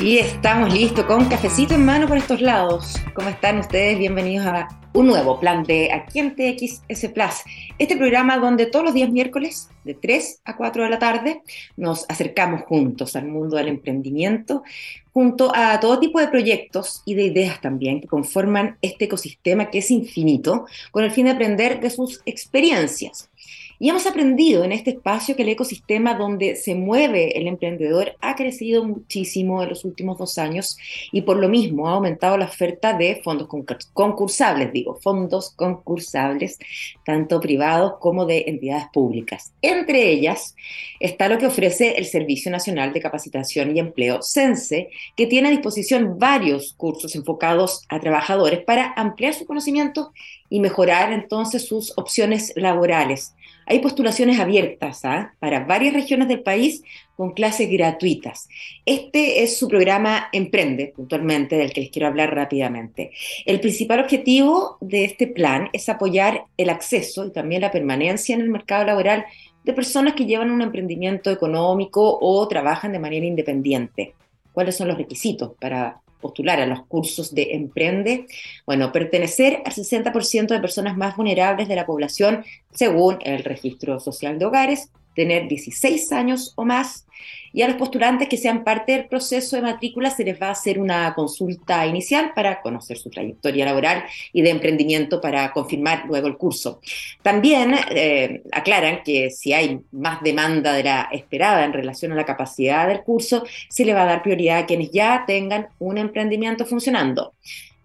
Y estamos listos con cafecito en mano por estos lados. ¿Cómo están ustedes? Bienvenidos a un nuevo plan de Aquí en TXS Plus. Este programa donde todos los días miércoles, de 3 a 4 de la tarde, nos acercamos juntos al mundo del emprendimiento, junto a todo tipo de proyectos y de ideas también que conforman este ecosistema que es infinito, con el fin de aprender de sus experiencias. Y hemos aprendido en este espacio que el ecosistema donde se mueve el emprendedor ha crecido muchísimo en los últimos dos años y por lo mismo ha aumentado la oferta de fondos concursables, digo, fondos concursables, tanto privados como de entidades públicas. Entre ellas está lo que ofrece el Servicio Nacional de Capacitación y Empleo, CENSE, que tiene a disposición varios cursos enfocados a trabajadores para ampliar su conocimiento y mejorar entonces sus opciones laborales. Hay postulaciones abiertas ¿ah? para varias regiones del país con clases gratuitas. Este es su programa Emprende, puntualmente, del que les quiero hablar rápidamente. El principal objetivo de este plan es apoyar el acceso y también la permanencia en el mercado laboral de personas que llevan un emprendimiento económico o trabajan de manera independiente. ¿Cuáles son los requisitos para postular a los cursos de Emprende? Bueno, pertenecer al 60% de personas más vulnerables de la población según el Registro Social de Hogares, tener 16 años o más, y a los postulantes que sean parte del proceso de matrícula se les va a hacer una consulta inicial para conocer su trayectoria laboral y de emprendimiento para confirmar luego el curso. También eh, aclaran que si hay más demanda de la esperada en relación a la capacidad del curso, se le va a dar prioridad a quienes ya tengan un emprendimiento funcionando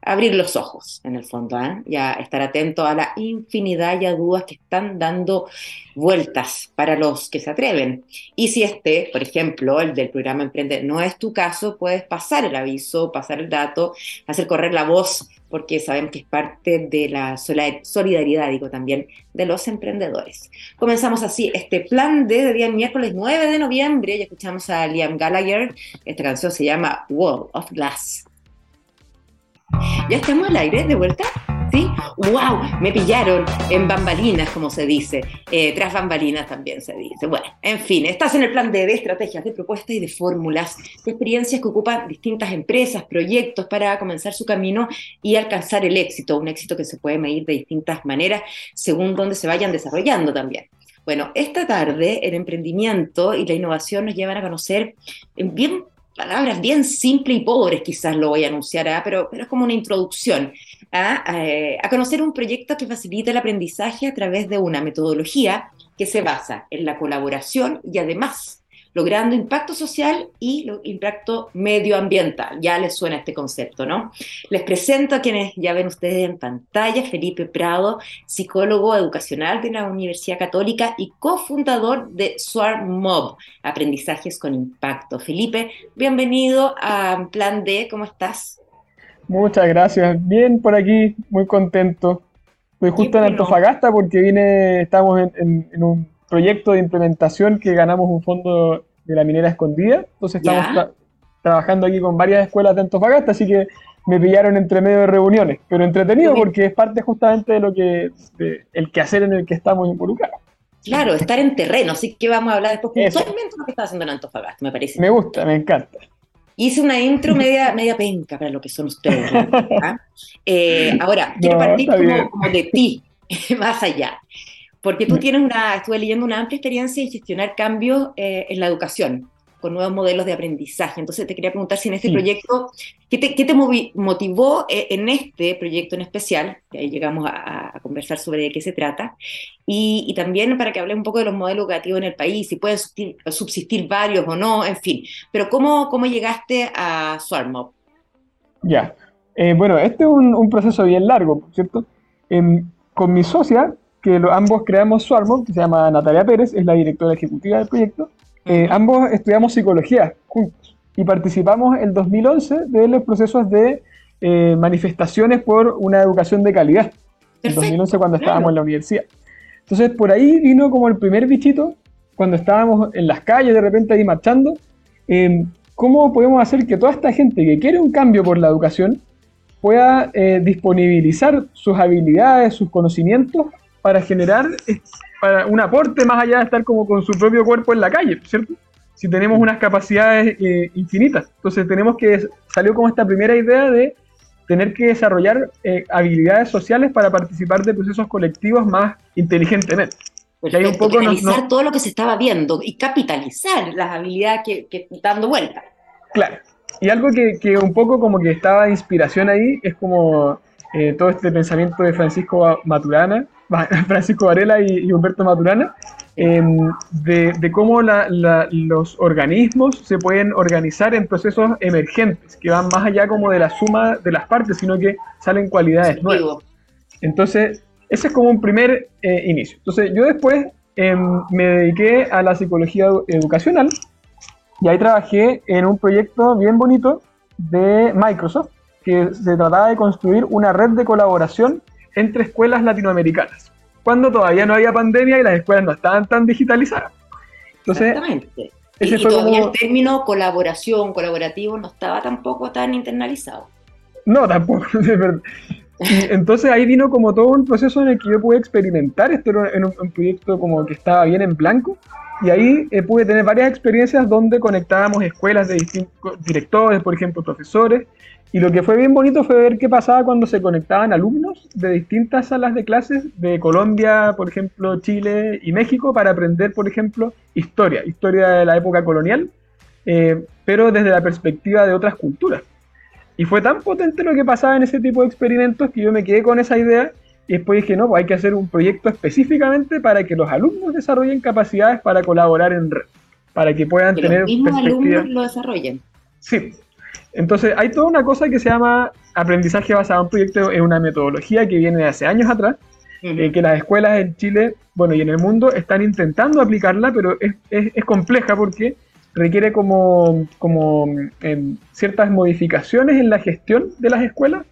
abrir los ojos, en el fondo, ¿eh? ya estar atento a la infinidad de dudas que están dando vueltas para los que se atreven. Y si este, por ejemplo, el del programa Emprende, no es tu caso, puedes pasar el aviso, pasar el dato, hacer correr la voz, porque sabemos que es parte de la solidaridad, digo también, de los emprendedores. Comenzamos así este plan de día miércoles 9 de noviembre, y escuchamos a Liam Gallagher, esta canción se llama Wall of Glass. ¿Ya estamos al aire de vuelta? ¿Sí? ¡Wow! Me pillaron en bambalinas, como se dice. Eh, tras bambalinas también se dice. Bueno, en fin, estás en el plan de, de estrategias, de propuestas y de fórmulas, de experiencias que ocupan distintas empresas, proyectos para comenzar su camino y alcanzar el éxito. Un éxito que se puede medir de distintas maneras según dónde se vayan desarrollando también. Bueno, esta tarde el emprendimiento y la innovación nos llevan a conocer bien palabras bien simples y pobres, quizás lo voy a anunciar, ¿ah? pero, pero es como una introducción ¿ah? eh, a conocer un proyecto que facilita el aprendizaje a través de una metodología que se basa en la colaboración y además logrando impacto social y impacto medioambiental. Ya les suena este concepto, ¿no? Les presento a quienes ya ven ustedes en pantalla, Felipe Prado, psicólogo educacional de la Universidad Católica y cofundador de Swarm Mob, Aprendizajes con Impacto. Felipe, bienvenido a Plan D, ¿cómo estás? Muchas gracias, bien por aquí, muy contento. Estoy justo en Antofagasta porque vine, estamos en un proyecto de implementación que ganamos un fondo de la minera escondida. Entonces estamos trabajando aquí con varias escuelas de Antofagasta, así que me pillaron entre medio de reuniones, pero entretenido porque es parte justamente de lo que el quehacer en el que estamos involucrados. Claro, estar en terreno, así que vamos a hablar después puntualmente de lo que está haciendo en Antofagasta, me parece. Me gusta, me encanta. Hice una intro media, media penca para lo que son ustedes. Eh, ahora, quiero partir como, de ti, más allá. Porque tú tienes una, estuve leyendo una amplia experiencia en gestionar cambios eh, en la educación, con nuevos modelos de aprendizaje. Entonces te quería preguntar si en este proyecto, ¿qué te, qué te motivó eh, en este proyecto en especial? Que ahí llegamos a, conversar sobre de qué se trata. Y, también para que hables un poco de los modelos educativos en el país, si pueden subsistir, varios o no, en fin. Pero ¿cómo, cómo llegaste a Swarmob? Ya. Eh, bueno, este es un, proceso bien largo, ¿cierto? Em, con mi socia que ambos creamos Swarmo, que se llama Natalia Pérez, es la directora ejecutiva del proyecto. Eh, ambos estudiamos psicología juntos y participamos en 2011 de los procesos de eh, manifestaciones por una educación de calidad. En 2011 cuando estábamos en la universidad. Entonces por ahí vino como el primer bichito, cuando estábamos en las calles de repente ahí marchando, eh, cómo podemos hacer que toda esta gente que quiere un cambio por la educación pueda disponibilizar sus habilidades, sus conocimientos para generar para un aporte más allá de estar como con su propio cuerpo en la calle, ¿cierto? si tenemos unas capacidades eh, infinitas? Entonces tenemos que, salió como esta primera idea de tener que desarrollar eh, habilidades sociales para participar de procesos colectivos más inteligentemente. Perfecto, hay un poco analizar todo lo que se estaba viendo y capitalizar las habilidades que, que dando vuelta. Claro. Y algo que, que, un poco como que estaba de inspiración ahí es como eh, todo este pensamiento de Francisco Maturana, Francisco Varela y, Humberto Maturana, em, de, cómo los organismos se pueden organizar en procesos emergentes, que van más allá como de la suma de las partes, sino que salen cualidades nuevas. Entonces, ese es como un primer eh, inicio. Entonces, yo después em, me dediqué a la psicología educacional y ahí trabajé en un proyecto bien bonito de Microsoft, que se trataba de construir una red de colaboración entre escuelas latinoamericanas, cuando todavía no había pandemia y las escuelas no estaban tan digitalizadas. Entonces, Exactamente. y, todavía el término colaboración, colaborativo, no estaba tampoco tan internalizado. No, tampoco, verdad. entonces ahí vino como todo un proceso en el que yo pude experimentar, esto era un, proyecto como que estaba bien en blanco, y ahí eh, pude tener varias experiencias donde conectábamos escuelas de distintos directores, por ejemplo, profesores, y lo que fue bien bonito fue ver qué pasaba cuando se conectaban alumnos de distintas salas de clases de Colombia, por ejemplo, Chile y México para aprender, por ejemplo, historia, historia de la época colonial, eh, pero desde la perspectiva de otras culturas. Y fue tan potente lo que pasaba en ese tipo de experimentos que yo me quedé con esa idea y después dije, no, pues hay que hacer un proyecto específicamente para que los alumnos desarrollen capacidades para colaborar en red, para que puedan tener... Los mismos alumnos lo desarrollen. Sí, entonces, hay toda una cosa que se llama aprendizaje basado en proyectos, es una metodología que viene de hace años atrás, eh, que las escuelas en Chile, bueno, y en el mundo están intentando aplicarla, pero es, es, compleja porque requiere como, como em, ciertas modificaciones en la gestión de las escuelas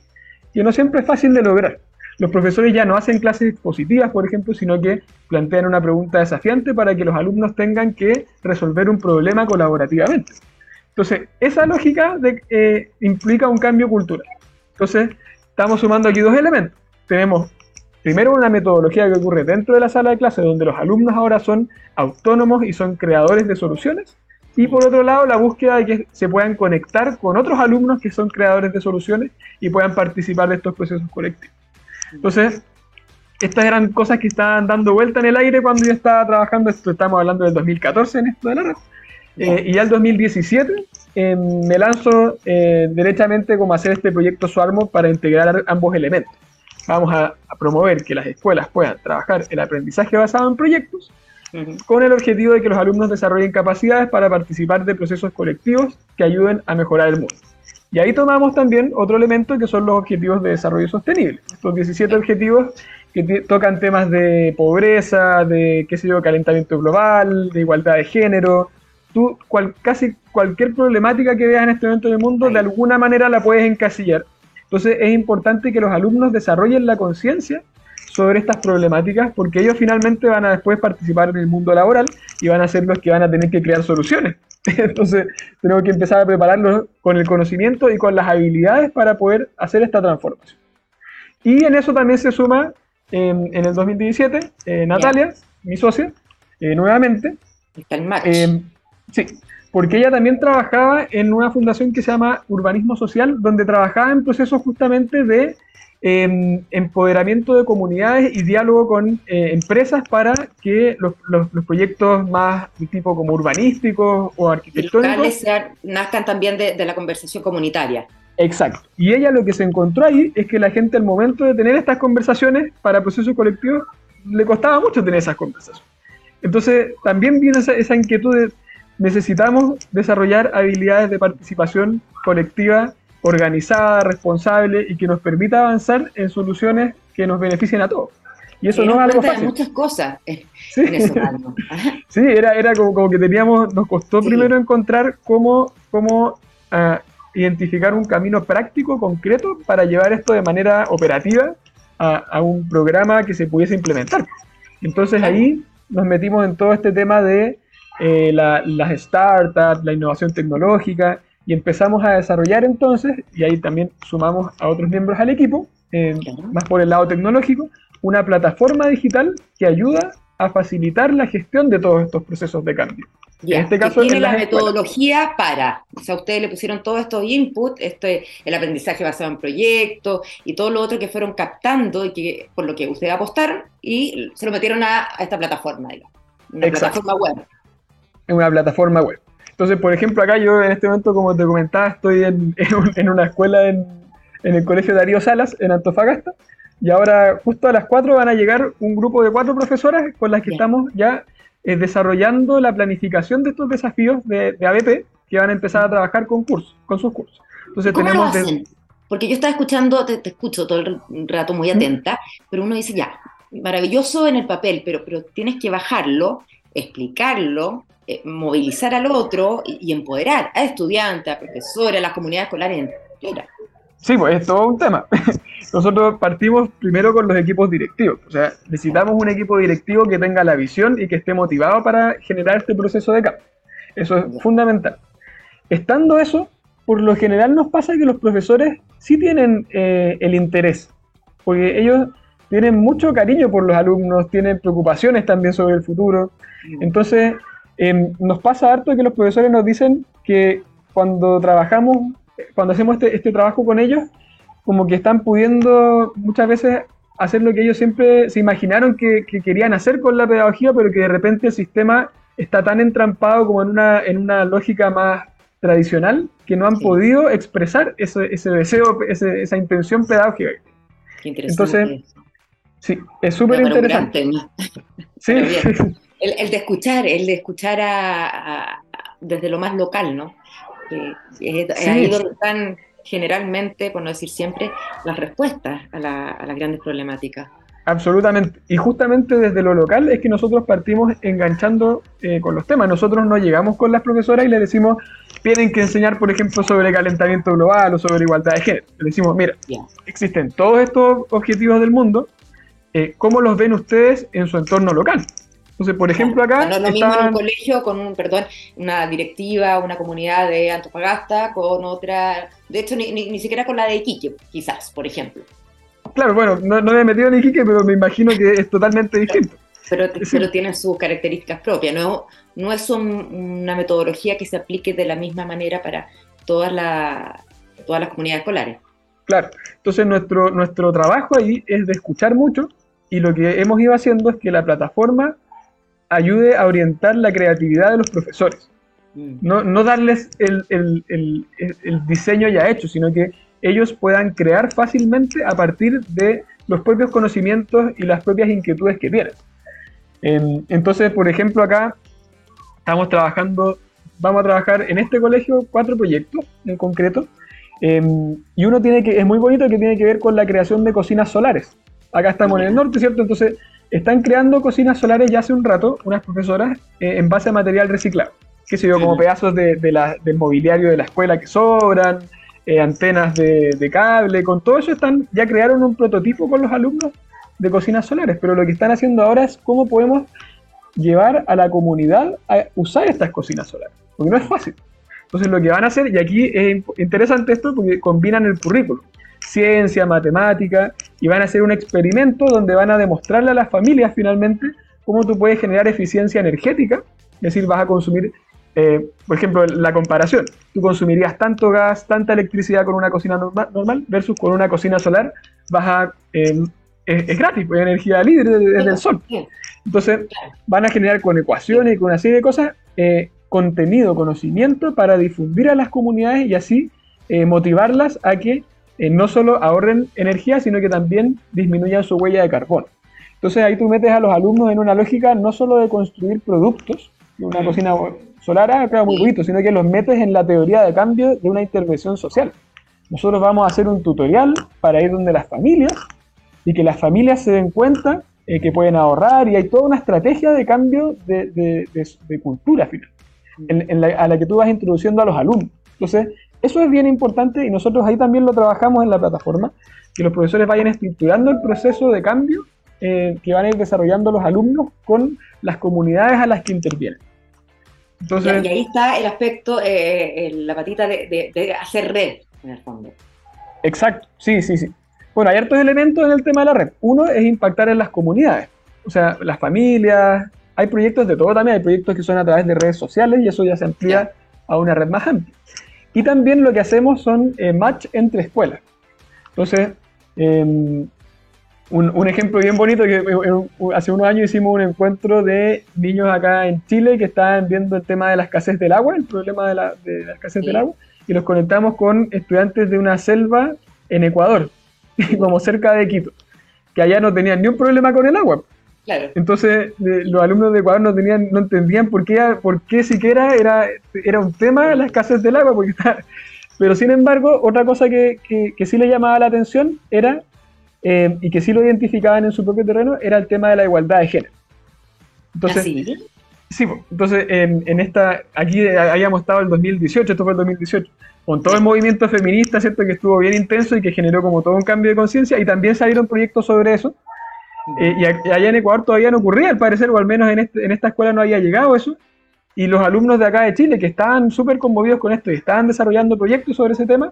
que no siempre es fácil de lograr. Los profesores ya no hacen clases expositivas, por ejemplo, sino que plantean una pregunta desafiante para que los alumnos tengan que resolver un problema colaborativamente. Entonces, esa lógica de, eh, implica un cambio cultural. Entonces, estamos sumando aquí dos elementos. Tenemos primero una metodología que ocurre dentro de la sala de clase, donde los alumnos ahora son autónomos y son creadores de soluciones. Y por otro lado, la búsqueda de que se puedan conectar con otros alumnos que son creadores de soluciones y puedan participar de estos procesos colectivos. Entonces, estas eran cosas que estaban dando vuelta en el aire cuando yo estaba trabajando, esto estamos hablando del 2014 en esto de la red. Eh, y ya el 2017 em, me lanzo eh, derechamente como hacer este proyecto Suarmo para integrar ambos elementos. Vamos a, promover que las escuelas puedan trabajar el aprendizaje basado en proyectos con el objetivo de que los alumnos desarrollen capacidades para participar de procesos colectivos que ayuden a mejorar el mundo. Y ahí tomamos también otro elemento que son los objetivos de desarrollo sostenible. Estos 17 objetivos que tocan temas de pobreza, de qué sé yo, calentamiento global, de igualdad de género, tú casi cualquier problemática que veas en este momento en el mundo, de alguna manera la puedes encasillar. Entonces es importante que los alumnos desarrollen la conciencia sobre estas problemáticas porque ellos finalmente van a después participar en el mundo laboral y van a ser los que van a tener que crear soluciones. Entonces tenemos que empezar a prepararlos con el conocimiento y con las habilidades para poder hacer esta transformación. Y en eso también se suma en el 2017 eh, Natalia, mi socia, eh, nuevamente. Está el match. Sí, porque ella también trabajaba en una fundación que se llama Urbanismo Social, donde trabajaba en procesos justamente de em, empoderamiento de comunidades y diálogo con eh, empresas para que los, proyectos más de tipo como urbanísticos o arquitectónicos... nazcan también de, de la conversación comunitaria. Exacto. Y ella lo que se encontró ahí es que la gente al momento de tener estas conversaciones para procesos colectivos le costaba mucho tener esas conversaciones. Entonces también viene esa, esa inquietud de necesitamos desarrollar habilidades de participación colectiva, organizada, responsable y que nos permita avanzar en soluciones que nos beneficien a todos. Y eso no es algo fácil. muchas cosas sí. sí, era, era como, que teníamos, nos costó primero encontrar cómo, cómo ah, identificar un camino práctico, concreto, para llevar esto de manera operativa a, a un programa que se pudiese implementar. Entonces ahí nos metimos en todo este tema de eh, las startups, la innovación tecnológica, y empezamos a desarrollar entonces, y ahí también sumamos a otros miembros al equipo, eh, más por el lado tecnológico, una plataforma digital que ayuda a facilitar la gestión de todos estos procesos de cambio. en este caso, tiene la metodología para, o sea, ustedes le pusieron todos estos inputs, este, el aprendizaje basado en proyectos y todo lo otro que fueron captando y que por lo que ustedes apostaron y se lo metieron a, esta plataforma, digamos, una plataforma web. En una plataforma web. Entonces, por ejemplo, acá yo en este momento, como te comentaba, estoy en, en, una escuela en, en, el Colegio Darío Salas, en Antofagasta, y ahora justo a las 4 van a llegar un grupo de cuatro profesoras con las que estamos ya eh, desarrollando la planificación de estos desafíos de, de, ABP que van a empezar a trabajar con, cursos, con sus cursos. Entonces ¿Cómo tenemos... Lo hacen? Porque yo estaba escuchando, te, escucho todo el rato muy atenta, pero uno dice, ya, maravilloso en el papel, pero, pero tienes que bajarlo, explicarlo, eh, movilizar al otro y, empoderar a estudiantes, a profesores, a las comunidades escolares enteras. Sí, pues es todo un tema. Nosotros partimos primero con los equipos directivos. O sea, necesitamos un equipo directivo que tenga la visión y que esté motivado para generar este proceso de cambio. Eso es fundamental. Estando eso, por lo general nos pasa que los profesores sí tienen eh, el interés, porque ellos tienen mucho cariño por los alumnos, tienen preocupaciones también sobre el futuro. Entonces, em, nos pasa harto que los profesores nos dicen que cuando trabajamos cuando hacemos este, este, trabajo con ellos, como que están pudiendo muchas veces hacer lo que ellos siempre se imaginaron que, querían hacer con la pedagogía, pero que de repente el sistema está tan entrampado como en una, en una lógica más tradicional que no han podido expresar ese, ese deseo, esa intención pedagógica. Qué interesante. Entonces, sí, es súper interesante. Sí. El, el, de escuchar, el de escuchar a, desde lo más local, ¿no? es, ahí donde están generalmente, por no decir siempre, las respuestas a, las grandes problemáticas. Absolutamente. Y justamente desde lo local es que nosotros partimos enganchando eh, con los temas. Nosotros no llegamos con las profesoras y les decimos, tienen que enseñar, por ejemplo, sobre calentamiento global o sobre igualdad de género. Les decimos, mira, existen todos estos objetivos del mundo, eh, ¿cómo los ven ustedes en su entorno local? Entonces, por ejemplo, acá. No es lo mismo en un colegio con un, perdón, una directiva, una comunidad de Antofagasta, con otra. De hecho, ni, ni, siquiera con la de Iquique, quizás, por ejemplo. Claro, bueno, no, me he metido en Iquique, pero me imagino que es totalmente distinto. Pero, pero tienen sus características propias. No, no es una metodología que se aplique de la misma manera para todas, la, todas las comunidades escolares. Claro, entonces nuestro, nuestro trabajo ahí es de escuchar mucho y lo que hemos ido haciendo es que la plataforma ayude a orientar la creatividad de los profesores. Mm. No, darles el, diseño ya hecho, sino que ellos puedan crear fácilmente a partir de los propios conocimientos y las propias inquietudes que tienen. Entonces, por ejemplo, acá estamos trabajando, vamos a trabajar en este colegio cuatro proyectos en concreto, em, y uno tiene que, es muy bonito que tiene que ver con la creación de cocinas solares. Acá estamos en el norte, ¿cierto? Entonces están creando cocinas solares ya hace un rato, unas profesoras, eh, en base a material reciclado. Que se yo, como pedazos de, del mobiliario de la escuela que sobran, eh, antenas de, cable, con todo eso están, ya crearon un prototipo con los alumnos de cocinas solares, pero lo que están haciendo ahora es cómo podemos llevar a la comunidad a usar estas cocinas solares, porque no es fácil. Entonces lo que van a hacer, y aquí es interesante esto porque combinan el currículo ciencia, matemática, y van a hacer un experimento donde van a demostrarle a las familias finalmente cómo tú puedes generar eficiencia energética, es decir, vas a consumir, eh, por ejemplo, la comparación, tú consumirías tanto gas, tanta electricidad con una cocina normal, versus con una cocina solar, vas a... Eh, es, gratis, pues energía libre desde el sol. Entonces, van a generar con ecuaciones y con una serie de cosas eh, contenido, conocimiento para difundir a las comunidades y así motivarlas a que eh, no solo ahorren energía, sino que también disminuyan su huella de carbono. Entonces ahí tú metes a los alumnos en una lógica no solo de construir productos, una cocina solar, ah, claro, muy bonito, sino que los metes en la teoría de cambio de una intervención social. Nosotros vamos a hacer un tutorial para ir donde las familias y que las familias se den cuenta eh, que pueden ahorrar y hay toda una estrategia de cambio de, cultura final, a la que tú vas introduciendo a los alumnos. Entonces, eso es bien importante y nosotros ahí también lo trabajamos en la plataforma, que los profesores vayan estructurando el proceso de cambio eh, que van a ir desarrollando los alumnos con las comunidades a las que intervienen. Entonces, y, ahí está el aspecto, eh, la patita de, hacer red, en el fondo. Exacto, sí, sí, sí. Bueno, hay hartos elementos en el tema de la red. Uno es impactar en las comunidades, o sea, las familias, hay proyectos de todo también, hay proyectos que son a través de redes sociales y eso ya se amplía a una red más amplia. Y también lo que hacemos son eh, match entre escuelas. Entonces, em, un, ejemplo bien bonito, que hace unos años hicimos un encuentro de niños acá en Chile que estaban viendo el tema de la escasez del agua, el problema de la, escasez del agua, y los conectamos con estudiantes de una selva en Ecuador, como cerca de Quito, que allá no tenían ni un problema con el agua. Entonces los alumnos de Ecuador no tenían, no entendían por qué, por qué siquiera era, era un tema la escasez del agua, porque pero sin embargo, otra cosa que, que, que sí le llamaba la atención era eh, y que sí lo identificaban en su propio terreno, era el tema de la igualdad de género. Entonces, ¿Ah, sí, entonces en, en, esta, aquí habíamos estado el 2018, esto fue el 2018, con todo el movimiento feminista, ¿cierto? Que estuvo bien intenso y que generó como todo un cambio de conciencia, y también salieron proyectos sobre eso. Eh, y allá en Ecuador todavía no ocurría, al parecer, o al menos en, este, en esta escuela no había llegado eso. Y los alumnos de acá de Chile, que estaban súper conmovidos con esto y estaban desarrollando proyectos sobre ese tema,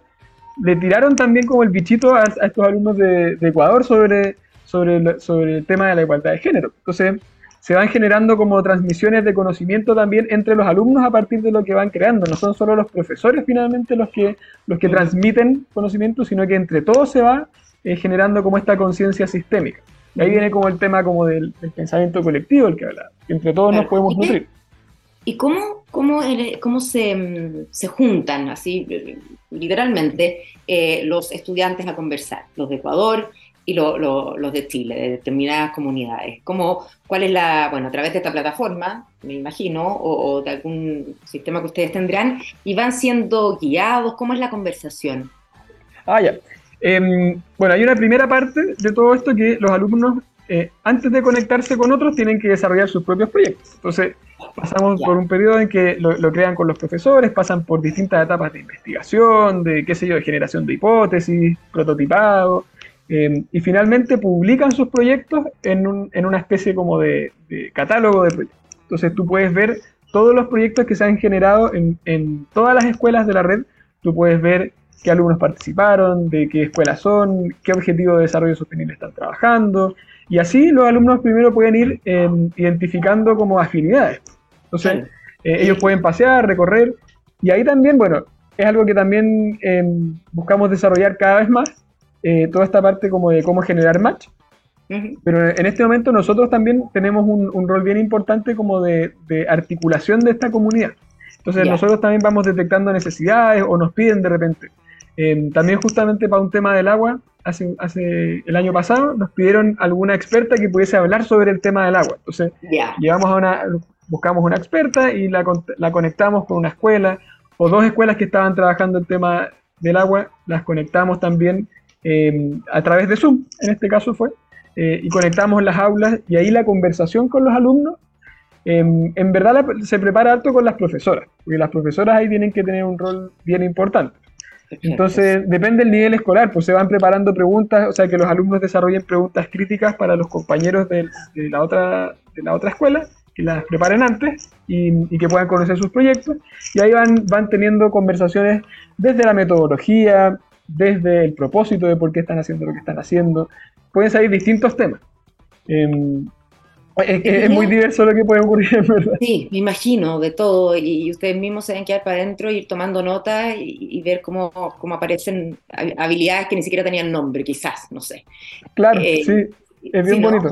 le tiraron también como el bichito a, estos alumnos de, Ecuador sobre, sobre, el, sobre el tema de la igualdad de género. Entonces, se van generando como transmisiones de conocimiento también entre los alumnos a partir de lo que van creando. No son solo los profesores finalmente los que, los que transmiten conocimiento, sino que entre todos se va eh, generando como esta conciencia sistémica. Y ahí viene como el tema como del, pensamiento colectivo, el que habla, entre todos nos podemos nutrir. ¿Y cómo, cómo, cómo se, se, juntan, así literalmente, eh, los estudiantes a conversar, los de Ecuador y los de Chile, de determinadas comunidades? ¿Cómo, ¿Cuál es la, bueno, a través de esta plataforma, me imagino, o, de algún sistema que ustedes tendrán, y van siendo guiados? ¿Cómo es la conversación? Ah, ya. Em, bueno, hay una primera parte de todo esto que los alumnos, eh, antes de conectarse con otros, tienen que desarrollar sus propios proyectos. Entonces, Pasamos por un periodo en que lo, crean con los profesores, pasan por distintas etapas de investigación, de qué sé yo, de generación de hipótesis, prototipado, em, y finalmente publican sus proyectos en, una especie como de, catálogo de proyectos. Entonces tú puedes ver todos los proyectos que se han generado en, en todas las escuelas de la red, tú puedes ver qué alumnos participaron, de qué escuelas son, qué objetivo de desarrollo sostenible están trabajando, y así los alumnos primero pueden ir em, identificando como afinidades. Entonces, eh, ellos pueden pasear, recorrer, y ahí también, bueno, es algo que también em, buscamos desarrollar cada vez más, eh, toda esta parte como de cómo generar match. Pero en este momento nosotros también tenemos un, rol bien importante como de, articulación de esta comunidad. Entonces nosotros también vamos detectando necesidades o nos piden de repente. Em, también justamente para un tema del agua, hace, hace el año pasado nos pidieron alguna experta que pudiese hablar sobre el tema del agua. Entonces, llevamos a una, buscamos una experta y la, la, conectamos con una escuela o dos escuelas que estaban trabajando el tema del agua, las conectamos también em, a través de Zoom, en este caso fue, eh, y conectamos las aulas y ahí la conversación con los alumnos, em, en verdad se prepara alto con las profesoras, porque las profesoras ahí tienen que tener un rol bien importante. Entonces, depende del nivel escolar, pues se van preparando preguntas, o sea, que los alumnos desarrollen preguntas críticas para los compañeros de, la, otra, de la otra escuela, que las preparen antes y, que puedan conocer sus proyectos. Y ahí van, van teniendo conversaciones desde la metodología, desde el propósito de por qué están haciendo lo que están haciendo. Pueden salir distintos temas. Em, es, muy diverso lo que puede ocurrir, ¿verdad? Sí, me imagino de todo. Y, ustedes mismos se deben quedar para adentro, ir tomando notas y, ver cómo, cómo, aparecen habilidades que ni siquiera tenían nombre, quizás, no sé. Claro, eh, sí, es bien bonito.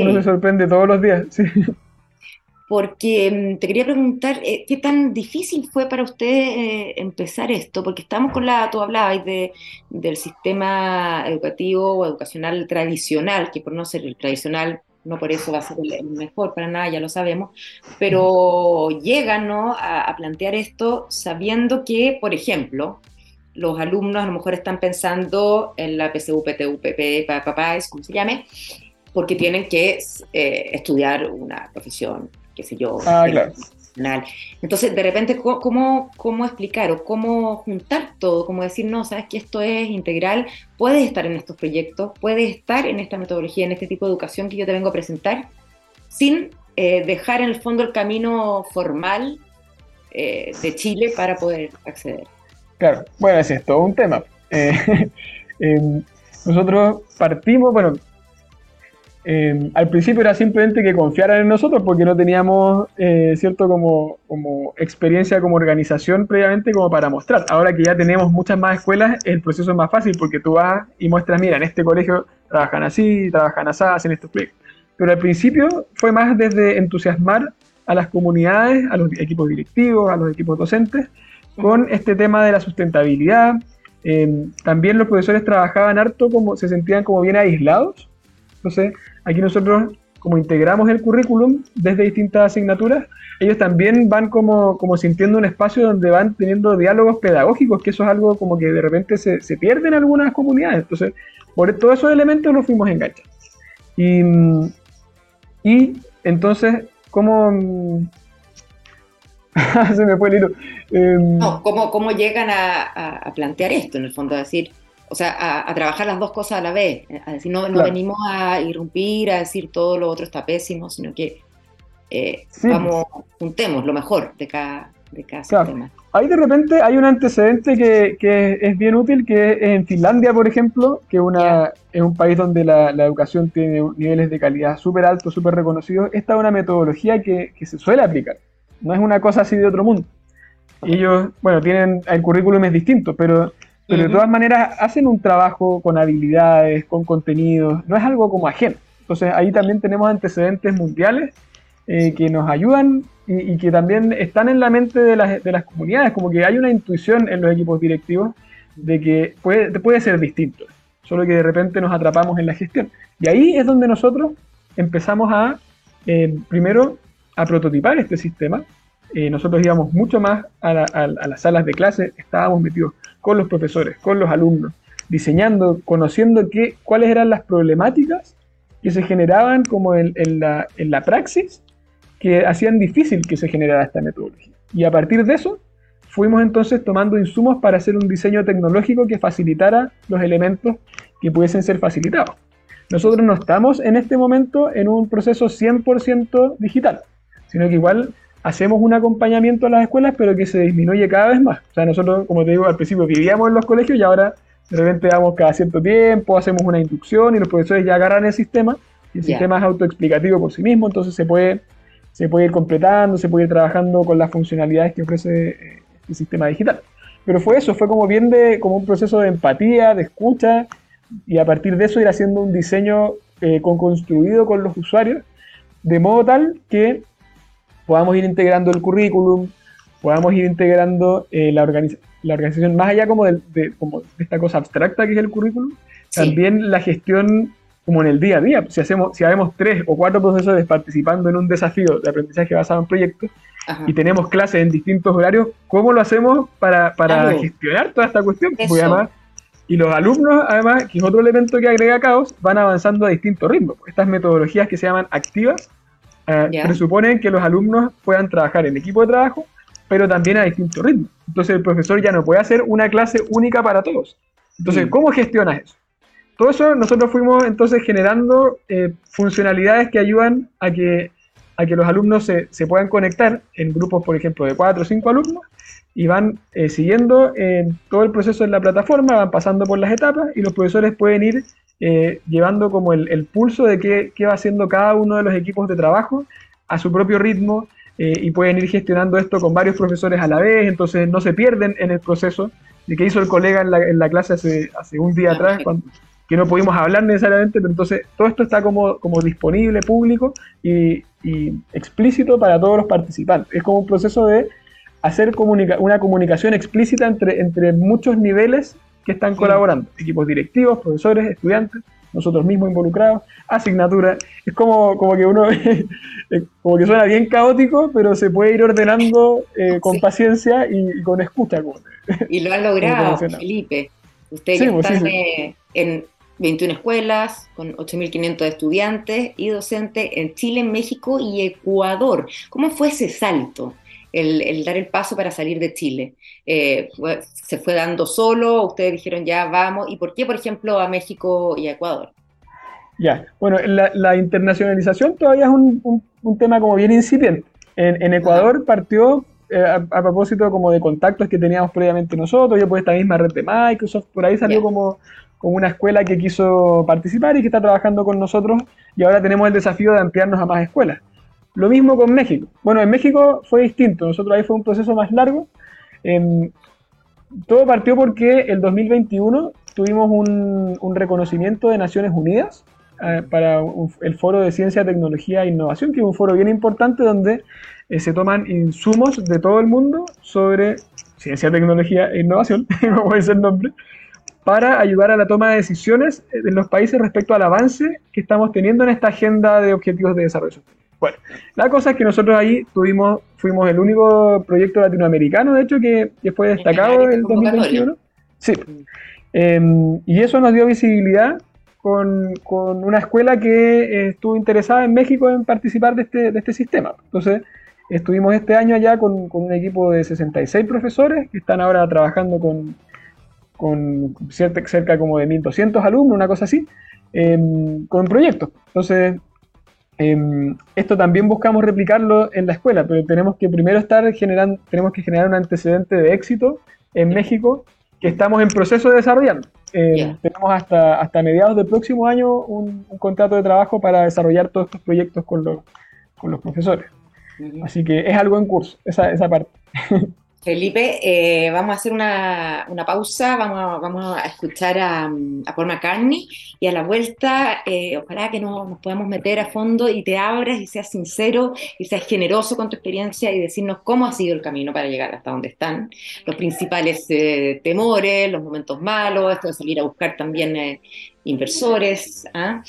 Uno se sorprende todos los días, sí. Porque mm, te quería preguntar, eh, ¿qué tan difícil fue para usted eh, empezar esto? Porque estamos con la, tú hablabas de, del sistema educativo o educacional tradicional, que por no ser el tradicional no por eso va a ser el mejor para nada, ya lo sabemos, pero llegan ¿no? a, plantear esto sabiendo que, por ejemplo, los alumnos a lo mejor están pensando en la PSU, PTU, PP, papás, como se llame, porque tienen que eh, estudiar una profesión, qué sé yo. Ah, claro. Entonces, de repente, ¿cómo, ¿cómo explicar o cómo juntar todo? Cómo decir, no, sabes que esto es integral, puedes estar en estos proyectos, puedes estar en esta metodología, en este tipo de educación que yo te vengo a presentar, sin eh, dejar en el fondo el camino formal eh, de Chile para poder acceder. Claro, bueno, es todo un tema. Eh, nosotros partimos, bueno, eh, al principio era simplemente que confiaran en nosotros porque no teníamos, eh, ¿cierto?, como, como experiencia como organización previamente como para mostrar. Ahora que ya tenemos muchas más escuelas, el proceso es más fácil porque tú vas y muestras, mira, en este colegio trabajan así, trabajan así, hacen estos proyectos. Pero al principio fue más desde entusiasmar a las comunidades, a los equipos directivos, a los equipos docentes, con este tema de la sustentabilidad. Eh, también los profesores trabajaban harto, como se sentían como bien aislados. Entonces, aquí nosotros, como integramos el currículum desde distintas asignaturas, ellos también van como, sintiendo un espacio donde van teniendo diálogos pedagógicos, que eso es algo como que de repente se, se pierde en algunas comunidades. Entonces, por todos esos elementos los fuimos enganchando. Y, y entonces, ¿cómo, se me fue el hilo. Em, no, ¿cómo, ¿cómo, llegan a, plantear esto, en el fondo? A decir, o sea, a, trabajar las dos cosas a la vez. A decir, no, no venimos a irrumpir, a decir todo lo otro está pésimo, sino que eh, vamos, juntemos lo mejor de cada, de cada sistema. Ahí de repente hay un antecedente que, que, es bien útil, que es en Finlandia, por ejemplo, que una, es un país donde la, la educación tiene niveles de calidad súper altos, súper reconocidos. Esta es una metodología que, que se suele aplicar no es una cosa así de otro mundo. Ellos, bueno, tienen, el currículum es distinto, pero, pero de todas maneras hacen un trabajo con habilidades, con contenidos, no es algo como ajeno. Entonces ahí también tenemos antecedentes mundiales eh, que nos ayudan y, que también están en la mente de las, de las, comunidades, como que hay una intuición en los equipos directivos de que puede, puede ser distinto, solo que de repente nos atrapamos en la gestión. Y ahí es donde nosotros empezamos a, eh, primero, a prototipar este sistema, eh, nosotros íbamos mucho más a, las salas de clase, estábamos metidos con los profesores, con los alumnos, diseñando, conociendo qué, cuáles eran las problemáticas que se generaban como en, la, en la praxis que hacían difícil que se generara esta metodología. Y a partir de eso, fuimos entonces tomando insumos para hacer un diseño tecnológico que facilitara los elementos que pudiesen ser facilitados. Nosotros no estamos en este momento en un proceso 100% digital sino que igual hacemos un acompañamiento a las escuelas, pero que se disminuye cada vez más. O sea, nosotros, como te digo, al principio vivíamos en los colegios y ahora de repente damos cada cierto tiempo, hacemos una inducción y los profesores ya agarran el sistema y el sistema es autoexplicativo por sí mismo, entonces se puede, se puede ir completando, se puede ir trabajando con las funcionalidades que ofrece eh, el sistema digital. Pero fue eso, fue como bien de, como un proceso de empatía, de escucha, y a partir de eso ir haciendo un diseño eh, con, construido con los usuarios, de modo tal que podamos ir integrando el currículum, podamos ir integrando eh, la, la, organización, más allá como de, como esta cosa abstracta que es el currículum, también la gestión como en el día a día. Si hacemos, si habemos tres o cuatro profesores participando en un desafío de aprendizaje basado en proyectos y tenemos clases en distintos horarios, ¿cómo lo hacemos para, para gestionar toda esta cuestión? y los alumnos, además, que es otro elemento que agrega caos, van avanzando a distintos ritmos. Estas metodologías que se llaman activas eh, presuponen que los alumnos puedan trabajar en equipo de trabajo, pero también a distintos ritmos. Entonces el profesor ya no puede hacer una clase única para todos. Entonces, ¿cómo gestionas eso? Todo eso nosotros fuimos entonces generando eh, funcionalidades que ayudan a que, a que los alumnos se, se, puedan conectar en grupos, por ejemplo, de cuatro o cinco alumnos y van eh, siguiendo todo el proceso en la plataforma, van pasando por las etapas y los profesores pueden ir eh, llevando como el, pulso de qué, va haciendo cada uno de los equipos de trabajo a su propio ritmo eh, y pueden ir gestionando esto con varios profesores a la vez, entonces no se pierden en el proceso de que hizo el colega en la, clase hace, hace, un día atrás, que no pudimos hablar necesariamente, pero entonces todo esto está como, como disponible, público y, explícito para todos los participantes. Es como un proceso de hacer una comunicación explícita entre, entre muchos niveles que están colaborando, equipos directivos, profesores, estudiantes, nosotros mismos involucrados, asignaturas. Es como, como que uno, como que suena bien caótico, pero se puede ir ordenando eh, con paciencia y, con escucha. y lo han logrado, Felipe. Ustedes ya pues, están eh, en 21 escuelas, con 8.500 estudiantes y docentes en Chile, México y Ecuador. ¿Cómo fue ese salto? El, dar el paso para salir de Chile. Eh, ¿Se fue dando solo? ¿Ustedes dijeron ya vamos? ¿Y por qué, por ejemplo, a México y a Ecuador? Ya, bueno, la, internacionalización todavía es un, tema como bien incipiente. En, Ecuador partió eh, a, propósito como de contactos que teníamos previamente nosotros, yo por esta misma red de Microsoft, por ahí salió como, como una escuela que quiso participar y que está trabajando con nosotros y ahora tenemos el desafío de ampliarnos a más escuelas. Lo mismo con México. Bueno, en México fue distinto, nosotros ahí fue un proceso más largo. Em, todo partió porque el 2021 tuvimos un, un reconocimiento de Naciones Unidas eh, para el Foro de Ciencia, Tecnología e Innovación, que es un foro bien importante donde eh, se toman insumos de todo el mundo sobre ciencia, tecnología e innovación, como es el nombre, para ayudar a la toma de decisiones en los países respecto al avance que estamos teniendo en esta agenda de objetivos de desarrollo sostenible. Bueno, la cosa es que nosotros ahí tuvimos, fuimos el único proyecto latinoamericano, de hecho, que, fue destacado en el 2021. Sí. Mm. Em, y eso nos dio visibilidad con, con, una escuela que estuvo interesada en México en participar de este, de este sistema. Entonces, estuvimos este año allá con, con, un equipo de 66 profesores que están ahora trabajando con, cerca como de 1.200 alumnos, una cosa así, em, con proyectos. Entonces, em, esto también buscamos replicarlo en la escuela, pero tenemos que primero estar generando, tenemos que generar un antecedente de éxito en México que estamos en proceso de desarrollar. Eh, tenemos hasta, hasta mediados del próximo año un, contrato de trabajo para desarrollar todos estos proyectos con los, con los profesores. Así que es algo en curso, esa, esa parte. Felipe, eh, vamos a hacer una, pausa, vamos a, vamos a escuchar a, a, Paul McCartney y a la vuelta, eh, ojalá que nos, podamos meter a fondo y te abras y seas sincero y seas generoso con tu experiencia y decirnos cómo ha sido el camino para llegar hasta donde están, los principales eh, temores, los momentos malos, esto de salir a buscar también inversores, ¿ah?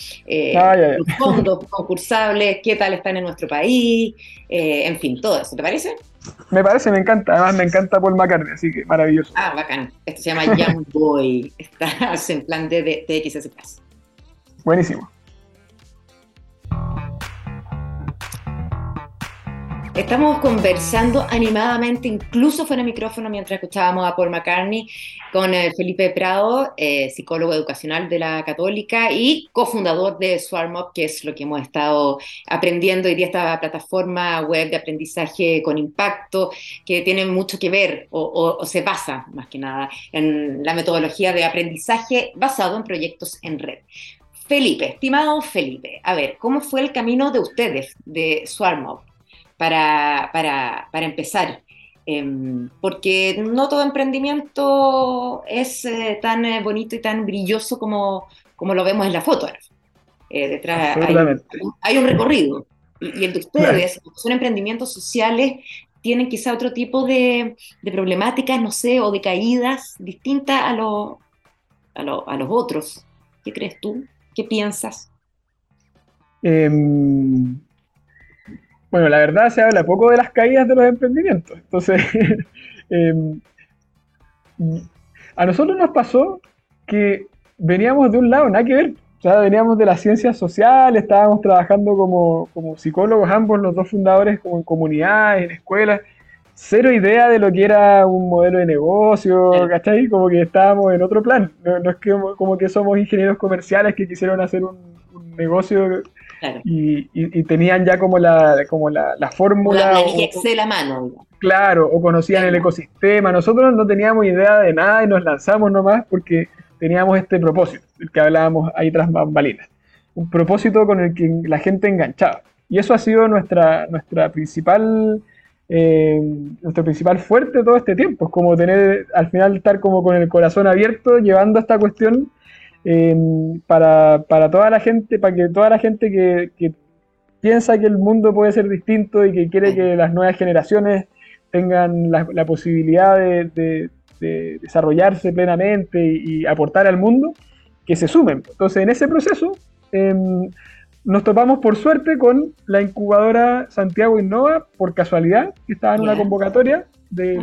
Ah, los fondos concursables, qué tal están en nuestro país, en fin, todo eso, ¿te parece? Me parece, me encanta. Además, me encanta Paul McCartney, así que maravilloso. Ah, bacán. Esto se llama Young Boy. Estás en plan de, de Buenísimo. Estamos conversando animadamente, incluso fuera de micrófono, mientras escuchábamos a Paul McCartney con eh, Felipe Prado, eh, psicólogo educacional de la Católica y cofundador de SwarmUp, que es lo que hemos estado aprendiendo hoy día, esta plataforma web de aprendizaje con impacto, que tiene mucho que ver o, o se basa más que nada en la metodología de aprendizaje basado en proyectos en red. Felipe, estimado Felipe, a ver, ¿cómo fue el camino de ustedes de SwarmUp? Para, para, para empezar. Em, porque no todo emprendimiento es eh, tan eh, bonito y tan brilloso como, como lo vemos en la foto. Eh, detrás hay, un recorrido. Y, el de ustedes, son emprendimientos sociales, tienen quizá otro tipo de, de, problemáticas, no sé, o de caídas distintas a, lo, a, a los otros. ¿Qué crees tú? ¿Qué piensas? Bueno, la verdad se habla poco de las caídas de los emprendimientos. Entonces, em, a nosotros nos pasó que veníamos de un lado, nada que ver. O sea, veníamos de las ciencias sociales, estábamos trabajando como, psicólogos, ambos los dos fundadores, como en comunidades, en escuelas. Cero idea de lo que era un modelo de negocio, ¿cachai? Como que estábamos en otro plan. No, es que, como que somos ingenieros comerciales que quisieron hacer un, un negocio y, tenían ya como la, como la, la fórmula. La Excel a mano. Claro, o conocían el ecosistema. Nosotros no teníamos idea de nada y nos lanzamos nomás porque teníamos este propósito, el que hablábamos ahí tras bambalinas. Un propósito con el que la gente enganchaba. Y eso ha sido nuestra, nuestra principal. Eh, nuestro principal fuerte todo este tiempo, es como tener, al final estar como con el corazón abierto, llevando esta cuestión Em, para, para, toda la gente, para que toda la gente que, que, piensa que el mundo puede ser distinto y que quiere que las nuevas generaciones tengan la, la posibilidad de, de, desarrollarse plenamente y, aportar al mundo, que se sumen. Entonces, en ese proceso, em, nos topamos por suerte con la incubadora Santiago Innova, por casualidad, que estaba en una convocatoria de,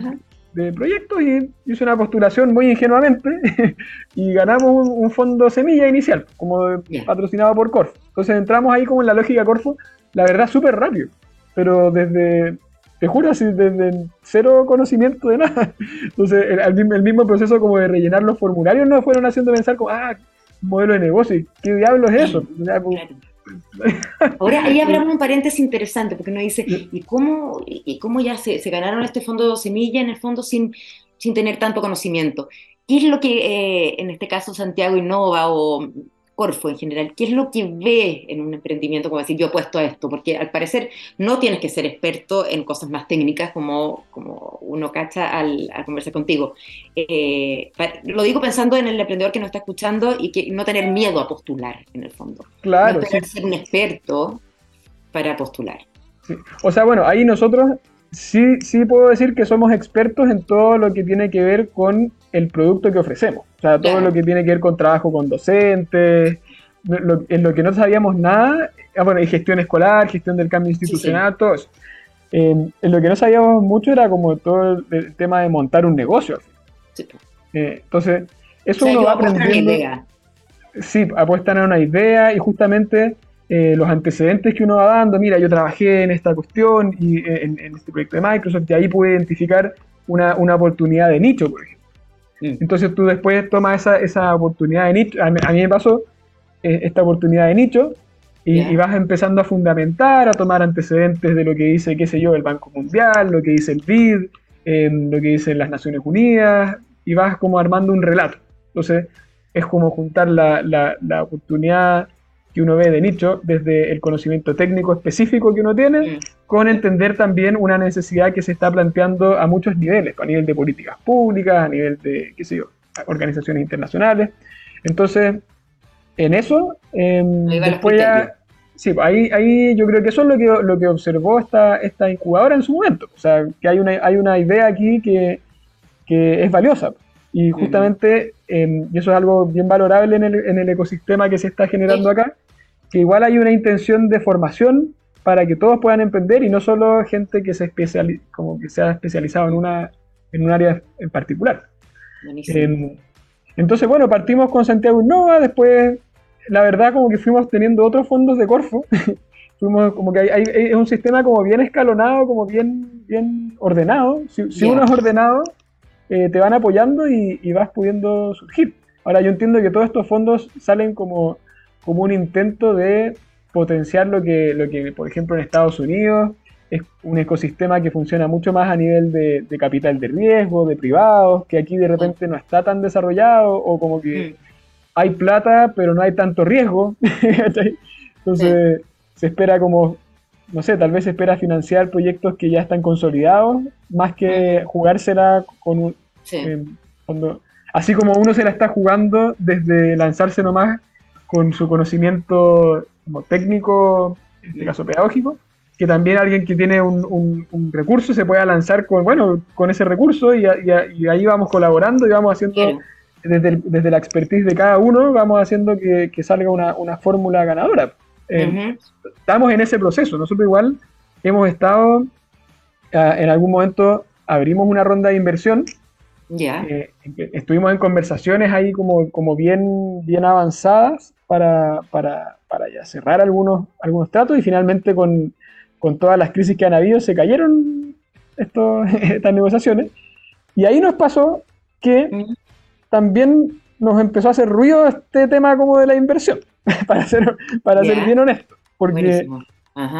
de proyectos y hice una postulación muy ingenuamente y ganamos un, fondo semilla inicial, como patrocinado por Corfo. Entonces entramos ahí como en la lógica Corfo, la verdad súper rápido, pero desde, te juro, así, desde cero conocimiento de nada. Entonces el, mismo proceso como de rellenar los formularios nos fueron haciendo pensar como, ah, modelo de negocio, ¿qué diablo es eso? Ahora, ahí abramos un paréntesis interesante, porque uno dice, ¿y cómo, y cómo ya se, se ganaron este fondo semilla en el fondo sin, sin tener tanto conocimiento? ¿Qué es lo que eh, en este caso Santiago Innova o Corfo en general, ¿qué es lo que ve en un emprendimiento como decir yo he puesto esto? Porque al parecer no tienes que ser experto en cosas más técnicas como, como uno cacha al, conversar contigo. Eh, lo digo pensando en el emprendedor que nos está escuchando y que no tener miedo a postular en el fondo. Claro. No tener ser un experto para postular. O sea, bueno, ahí nosotros sí, sí puedo decir que somos expertos en todo lo que tiene que ver con el producto que ofrecemos. O sea, todo lo que tiene que ver con trabajo con docentes, en lo que no sabíamos nada, ah, bueno, y gestión escolar, gestión del cambio institucional, todo eso. en lo que no sabíamos mucho era como todo el, tema de montar un negocio. Eh, entonces, eso uno va aprendiendo. Idea. Sí, apuestan a una idea y justamente eh, los antecedentes que uno va dando, mira, yo trabajé en esta cuestión y eh, en, este proyecto de Microsoft y ahí pude identificar una, una oportunidad de nicho, por ejemplo. Mm. Entonces tú después tomas esa, esa oportunidad de nicho, a mí, me pasó eh, esta oportunidad de nicho y, vas empezando a fundamentar, a tomar antecedentes de lo que dice, qué sé yo, el Banco Mundial, lo que dice el BID, lo que dicen las Naciones Unidas y vas como armando un relato. Entonces es como juntar la, la, la oportunidad que uno ve de nicho, desde el conocimiento técnico específico que uno tiene, con entender también una necesidad que se está planteando a muchos niveles, a nivel de políticas públicas, a nivel de, qué sé yo, organizaciones internacionales. Entonces, en eso, em, después ya, sí, ahí, ahí yo creo que eso es lo que, lo que observó esta, esta incubadora en su momento. O sea, que hay una, hay una idea aquí que, que es valiosa. Y justamente, em, y eso es algo bien valorable en el, en el, ecosistema que se está generando acá, que igual hay una intención de formación para que todos puedan emprender y no solo gente que se especiali como que sea especializado en una en un área en particular. Em, entonces, bueno, partimos con Santiago Innova, después, la verdad, como que fuimos teniendo otros fondos de Corfo. fuimos como que hay, es un sistema como bien escalonado, como bien, bien ordenado. Si, si uno es ordenado, eh, te van apoyando y, vas pudiendo surgir. Ahora yo entiendo que todos estos fondos salen como, como un intento de potenciar lo que, lo que, por ejemplo, en Estados Unidos es un ecosistema que funciona mucho más a nivel de, capital de riesgo, de privados, que aquí de repente no está tan desarrollado o como que hay plata pero no hay tanto riesgo. Entonces se espera como, no sé, tal vez espera financiar proyectos que ya están consolidados más que jugársela con un, eh, cuando, así como uno se la está jugando desde lanzarse nomás con su conocimiento como técnico, en este caso pedagógico, que también alguien que tiene un, recurso se pueda lanzar con, bueno, con ese recurso y, ahí vamos colaborando y vamos haciendo, desde, la expertise de cada uno, vamos haciendo que, salga una, fórmula ganadora. Eh, estamos en ese proceso, nosotros igual hemos estado, ah, en algún momento abrimos una ronda de inversión. Eh, estuvimos en conversaciones ahí como, como bien, bien avanzadas para, para, para ya cerrar algunos, algunos tratos y finalmente con, con, todas las crisis que han habido se cayeron estas negociaciones. Y ahí nos pasó que también nos empezó a hacer ruido este tema como de la inversión, para ser, para ser bien honesto. Porque,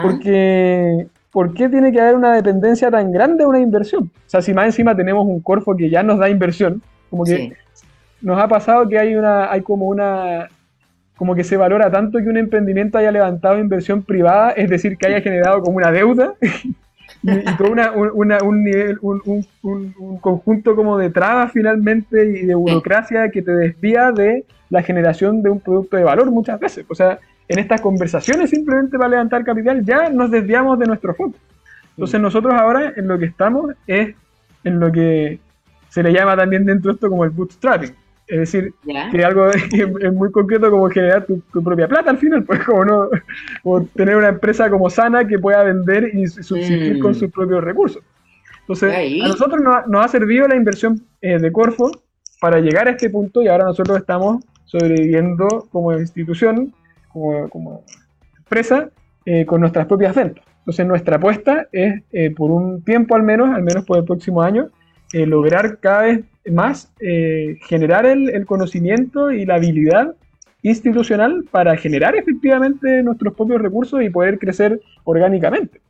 porque ¿por qué tiene que haber una dependencia tan grande de una inversión? O sea, si más encima tenemos un Corfo que ya nos da inversión, como que nos ha pasado que hay una, hay como una, como que se valora tanto que un emprendimiento haya levantado inversión privada, es decir, que haya generado como una deuda y, todo un, nivel, un, un, conjunto como de trabas finalmente y de burocracia que te desvía de la generación de un producto de valor muchas veces. O sea, en estas conversaciones simplemente para levantar capital, ya nos desviamos de nuestro foco. Entonces mm. nosotros ahora en lo que estamos es en lo que se le llama también dentro de esto como el bootstrapping. Es decir, que algo es muy concreto como generar tu, propia plata al final, pues como no, tener una empresa como sana que pueda vender y subsistir con mm. sus propios recursos. Entonces, a nosotros nos, ha servido la inversión eh, de Corfo para llegar a este punto y ahora nosotros estamos sobreviviendo como institución como, empresa eh, con nuestras propias ventas. Entonces nuestra apuesta es, eh, por un tiempo al menos, al menos por el próximo año, eh, lograr cada vez más generar el, conocimiento y la habilidad institucional para generar efectivamente nuestros propios recursos y poder crecer orgánicamente.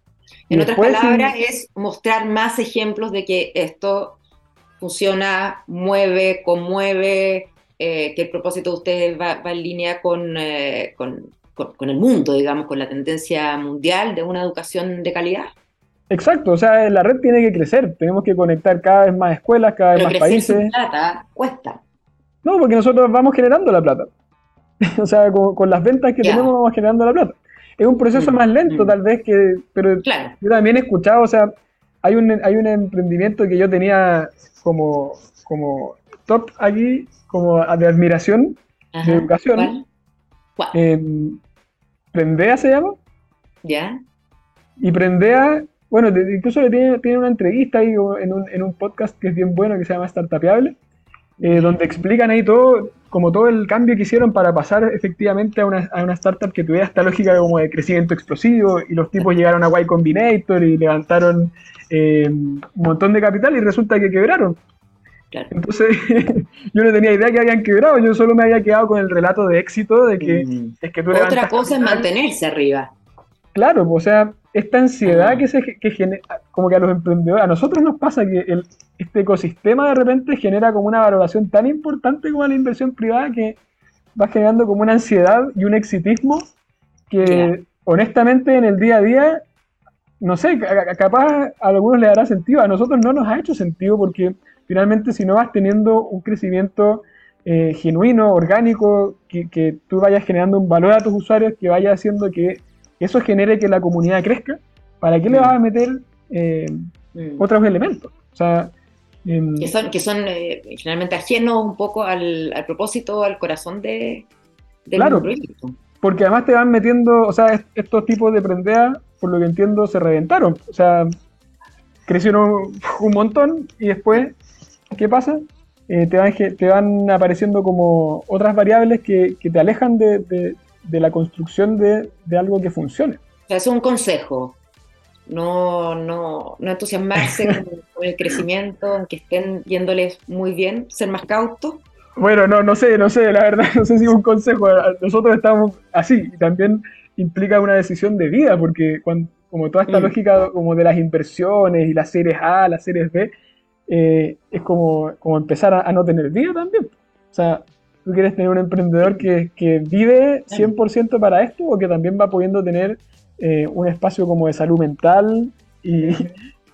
En otras palabras, es mostrar más ejemplos de que esto funciona, mueve, conmueve, eh, que el propósito de ustedes va, en línea con, eh, con, con, el mundo, digamos, con la tendencia mundial de una educación de calidad. Exacto, o sea, la red tiene que crecer, tenemos que conectar cada vez más escuelas, cada vez más países. Sin plata cuesta. No, porque nosotros vamos generando la plata. o sea, con, las ventas que tenemos vamos generando la plata. Es un proceso mm, más lento, mm. tal vez, que. Pero yo también he escuchado, o sea, hay un, hay un emprendimiento que yo tenía como, como top aquí, como de admiración, de educación. ¿Cuál? Em, Prendea se llama. Ya. Y Prendea, bueno, incluso le tiene, tiene una entrevista ahí en un, en un podcast que es bien bueno que se llama Startupiable eh, donde explican ahí todo, como todo el cambio que hicieron para pasar efectivamente a una, a una, startup que tuviera esta lógica como de crecimiento explosivo y los tipos llegaron a Y Combinator y levantaron eh, un montón de capital y resulta que quebraron. Entonces yo no tenía idea que habían quebrado, yo solo me había quedado con el relato de éxito de que mm. es que tú Otra cosa es mantenerse arriba. Claro, o sea, esta ansiedad que se que genera, como que a los emprendedores, a nosotros nos pasa que el, este ecosistema de repente genera como una valoración tan importante como la inversión privada que va generando como una ansiedad y un exitismo que honestamente en el día a día, no sé, capaz a algunos le dará sentido, a nosotros no nos ha hecho sentido porque finalmente si no vas teniendo un crecimiento eh, genuino, orgánico, que, que tú vayas generando un valor a tus usuarios, que vaya haciendo que eso genere que la comunidad crezca, ¿para qué le mm. vas a meter eh, mm. otros elementos? O sea, em, que son, que son eh, generalmente ajenos un poco al, propósito, al corazón de, del claro, proyecto. Porque además te van metiendo, o sea, estos tipos de prendeas, por lo que entiendo, se reventaron. O sea, crecieron un montón y después, ¿qué pasa? Eh, te, van, te van apareciendo como otras variables que, que te alejan de, de la construcción de, algo que funcione. O sea, es un consejo. No, no, no entusiasmarse con, el crecimiento, aunque estén yéndoles muy bien, ser más cautos. Bueno, no, no sé, no sé, la verdad, no sé si es un consejo. Nosotros estamos así y también implica una decisión de vida, porque como toda esta mm. lógica como de las inversiones y las series A, las series B, eh, es como, como empezar a, a, no tener vida también. O sea, ¿Tú quieres tener un emprendedor que, que vive 100% para esto o que también va pudiendo tener eh, un espacio como de salud mental? Y,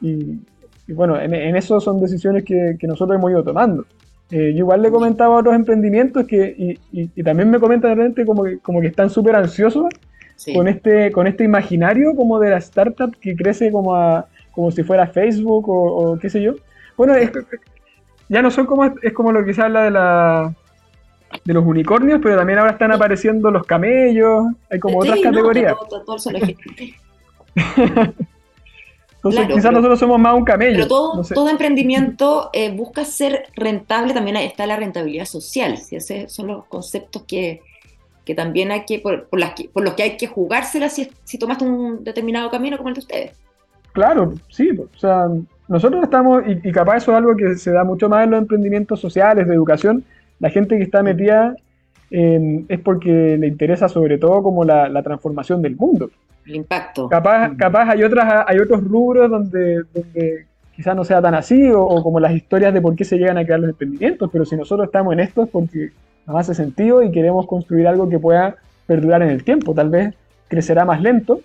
y, bueno, en, eso son decisiones que, que, nosotros hemos ido tomando. Eh, yo igual le comentaba a otros emprendimientos que, y, y también me comentan de repente como que, como que están súper ansiosos con, este, con este imaginario como de la startup que crece como, a, como si fuera Facebook o, o qué sé yo. Bueno, ya no son como, es como lo que se habla de la de los unicornios, pero también ahora están apareciendo los camellos, hay como otras categorías. Entonces, quizás nosotros somos más un camello. Pero todo, todo emprendimiento eh, busca ser rentable, también está la rentabilidad social. ¿sí? Esos son los conceptos que, que también hay que, por, por, las por los que hay que jugársela si, si tomaste un determinado camino como el de ustedes. Claro, sí, o sea, nosotros estamos, y, y capaz eso es algo que se da mucho más en los emprendimientos sociales, de educación, la gente que está metida es porque le interesa sobre todo como la, transformación del mundo. El impacto. Capaz, capaz hay, otras, hay otros rubros donde, donde quizás no sea tan así, o, como las historias de por qué se llegan a crear los emprendimientos, pero si nosotros estamos en esto es porque nos hace sentido y queremos construir algo que pueda perdurar en el tiempo. Tal vez crecerá más lento,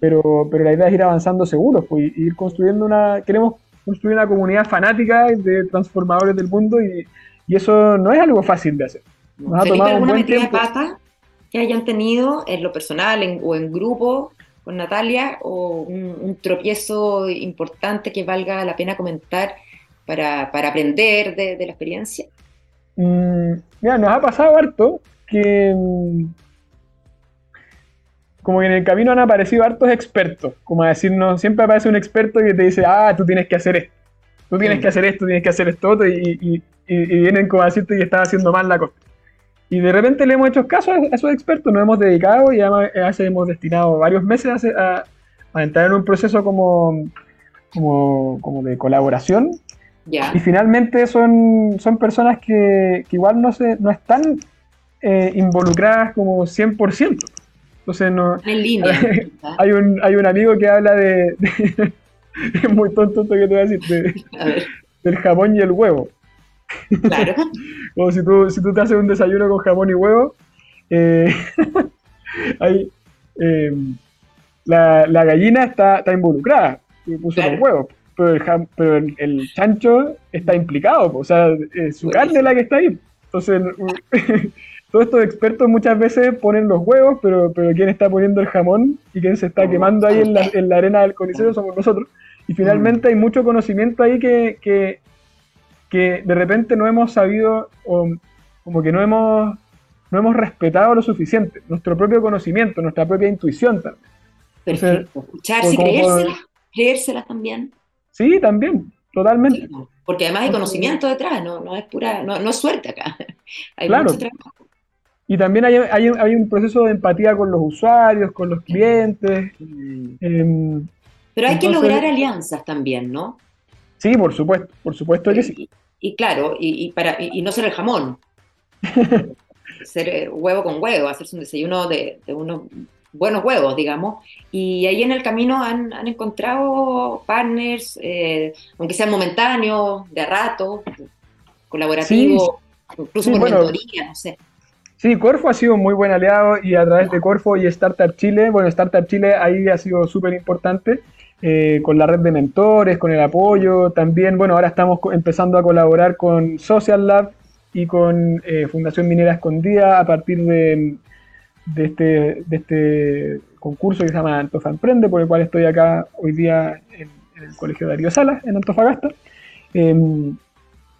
pero, pero la idea es ir avanzando seguros, pues, ir construyendo una, queremos construir una comunidad fanática de transformadores del mundo y, y eso no es algo fácil de hacer. Nos ha tomado alguna metida de pata que hayan tenido en lo personal o en grupo con Natalia o un, tropiezo importante que valga la pena comentar para, aprender de, la experiencia? Mm, mira, nos ha pasado harto que mm, como que en el camino han aparecido hartos expertos, como a decirnos, siempre aparece un experto que te dice, ah, tú tienes que hacer esto, tú tienes mm. que hacer esto, tienes que hacer esto otro, y, y, vienen como a decirte que estás haciendo mal la cosa. Y de repente le hemos hecho caso a, esos expertos, nos hemos dedicado y además hemos destinado varios meses a, a, entrar en un proceso como, como, como de colaboración. Y finalmente son, son personas que, que, igual no, se, no están eh, involucradas como 100%. Entonces, no, en línea. hay, un, hay un amigo que habla de, es muy tonto esto que te voy a decir, del jamón y el huevo. Claro. Como si tú, si tú te haces un desayuno con jamón y huevo, eh, eh, la, la, gallina está, está involucrada, puso los huevos, pero, el, pero el, chancho está implicado, o sea, es su carne es la que está ahí. Entonces, todos estos expertos muchas veces ponen los huevos, pero, pero quien está poniendo el jamón y quien se está quemando ahí en la, en la arena del coliseo somos nosotros. Y finalmente hay mucho conocimiento ahí que, que, que de repente no hemos sabido, o como que no hemos, no hemos respetado lo suficiente, nuestro propio conocimiento, nuestra propia intuición también. Perfecto. Escucharse y creérselas, creérselas también. Sí, también, totalmente. porque además hay conocimiento detrás, no, no es pura, no, no es suerte acá. hay claro. mucho trabajo. Y también hay, hay, hay, un proceso de empatía con los usuarios, con los clientes. Eh, Pero hay que lograr alianzas también, ¿no? Sí, por supuesto, por supuesto que sí. Y, claro, y, para, y, no ser el jamón. ser eh, huevo con huevo, hacerse un desayuno de, de, unos buenos huevos, digamos. Y ahí en el camino han, han encontrado partners, eh, aunque sean momentáneos, de rato, colaborativos, incluso por mentoría, no sé. Sí, Corfo ha sido un muy buen aliado y a través de Corfo y Startup Chile, bueno, Startup Chile ahí ha sido súper importante eh, con la red de mentores, con el apoyo, también, bueno, ahora estamos empezando a colaborar con Social Lab y con eh, Fundación Minera Escondida a partir de, de, este, de este concurso que se llama Antofa Emprende, por el cual estoy acá hoy día en, el Colegio Darío Salas, en Antofagasta. Em,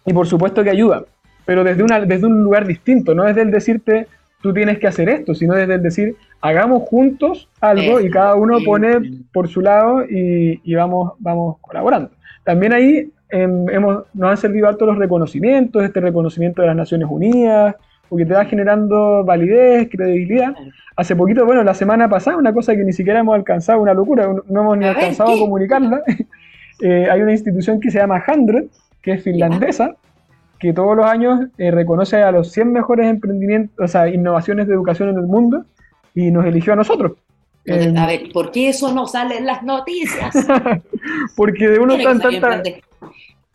y por supuesto que ayuda, pero desde, una, desde un lugar distinto, no desde el decirte tú tienes que hacer esto, sino desde el decir hagamos juntos algo y cada uno pone por su lado y, vamos, vamos colaborando. También ahí em, hemos, nos han servido altos los reconocimientos, este reconocimiento de las Naciones Unidas, porque te va generando validez, credibilidad. Hace poquito, bueno, la semana pasada, una cosa que ni siquiera hemos alcanzado, una locura, no hemos ni alcanzado a comunicarla, eh, hay una institución que se llama Hundred, que es finlandesa, que todos los años eh, reconoce a los 100 mejores emprendimientos, o sea, innovaciones de educación en el mundo y nos eligió a nosotros. Eh, a ver, ¿por qué eso no sale en las noticias? Porque de uno tan tanta...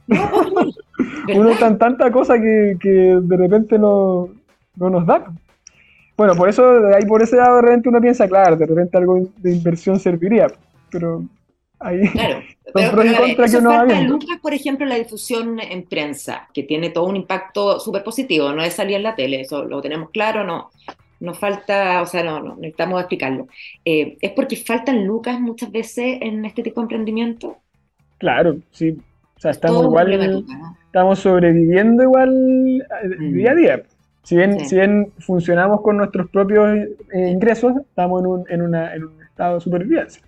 uno tan tanta cosa que, que de repente no, no, nos da. Bueno, por eso, ahí por ese lado de repente uno piensa, claro, de repente algo de inversión serviría, pero Ahí, claro, pero, pero eso falta Lucas, por ejemplo, la difusión en prensa, que tiene todo un impacto súper positivo, no es salir en la tele, eso lo tenemos claro, no, nos falta, o sea, no, no necesitamos explicarlo. Eh, ¿Es porque faltan lucas muchas veces en este tipo de emprendimiento? Claro, sí. O sea, estamos igual, estamos sobreviviendo igual eh, mm. día a día. Si bien, si bien funcionamos con nuestros propios eh, ingresos, estamos en un, en, una, en un estado de supervivencia.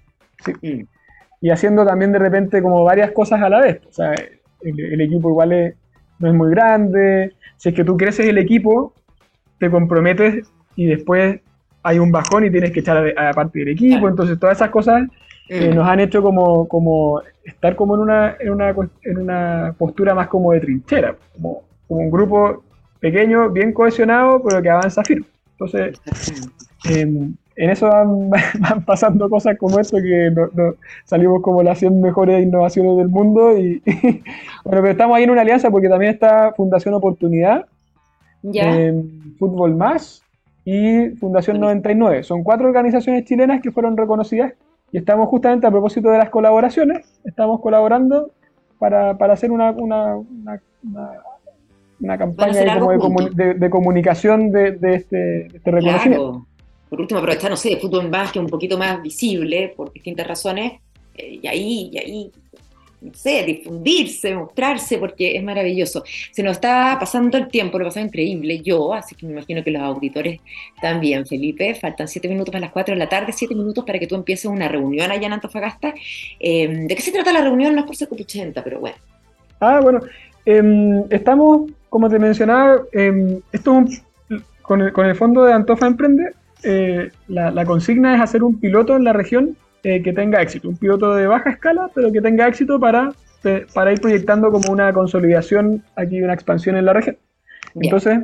Sí. Mm y haciendo también de repente como varias cosas a la vez. O sea, el, equipo igual no es muy grande. Si es que tú creces el equipo, te comprometes y después hay un bajón y tienes que echar a, la parte del equipo. Entonces todas esas cosas eh, mm. nos han hecho como, como estar como en una, en, una, en una postura más como de trinchera, como, como un grupo pequeño, bien cohesionado, pero que avanza firme. Entonces, en eso van, pasando cosas como esto, que salimos como las 100 mejores innovaciones del mundo. Y, bueno, pero estamos ahí en una alianza porque también está Fundación Oportunidad, Fútbol Más y Fundación 99. Son cuatro organizaciones chilenas que fueron reconocidas y estamos justamente a propósito de las colaboraciones, estamos colaborando para, hacer una, una, una, campaña de, comunicación de, este, este reconocimiento por último aprovechar, no sé, de fútbol más que un poquito más visible por distintas razones, eh, y ahí, y ahí, no sé, difundirse, mostrarse, porque es maravilloso. Se nos está pasando el tiempo, lo pasado increíble yo, así que me imagino que los auditores también, Felipe. Faltan siete minutos para las cuatro de la tarde, siete minutos para que tú empieces una reunión allá en Antofagasta. Em, ¿De qué se trata la reunión? No es por ser pero bueno. Ah, bueno, em, estamos, como te mencionaba, em, esto con el, con el fondo de Antofa Emprende, eh, la, consigna es hacer un piloto en la región eh, que tenga éxito, un piloto de baja escala, pero que tenga éxito para, para ir proyectando como una consolidación aquí, una expansión en la región. Entonces,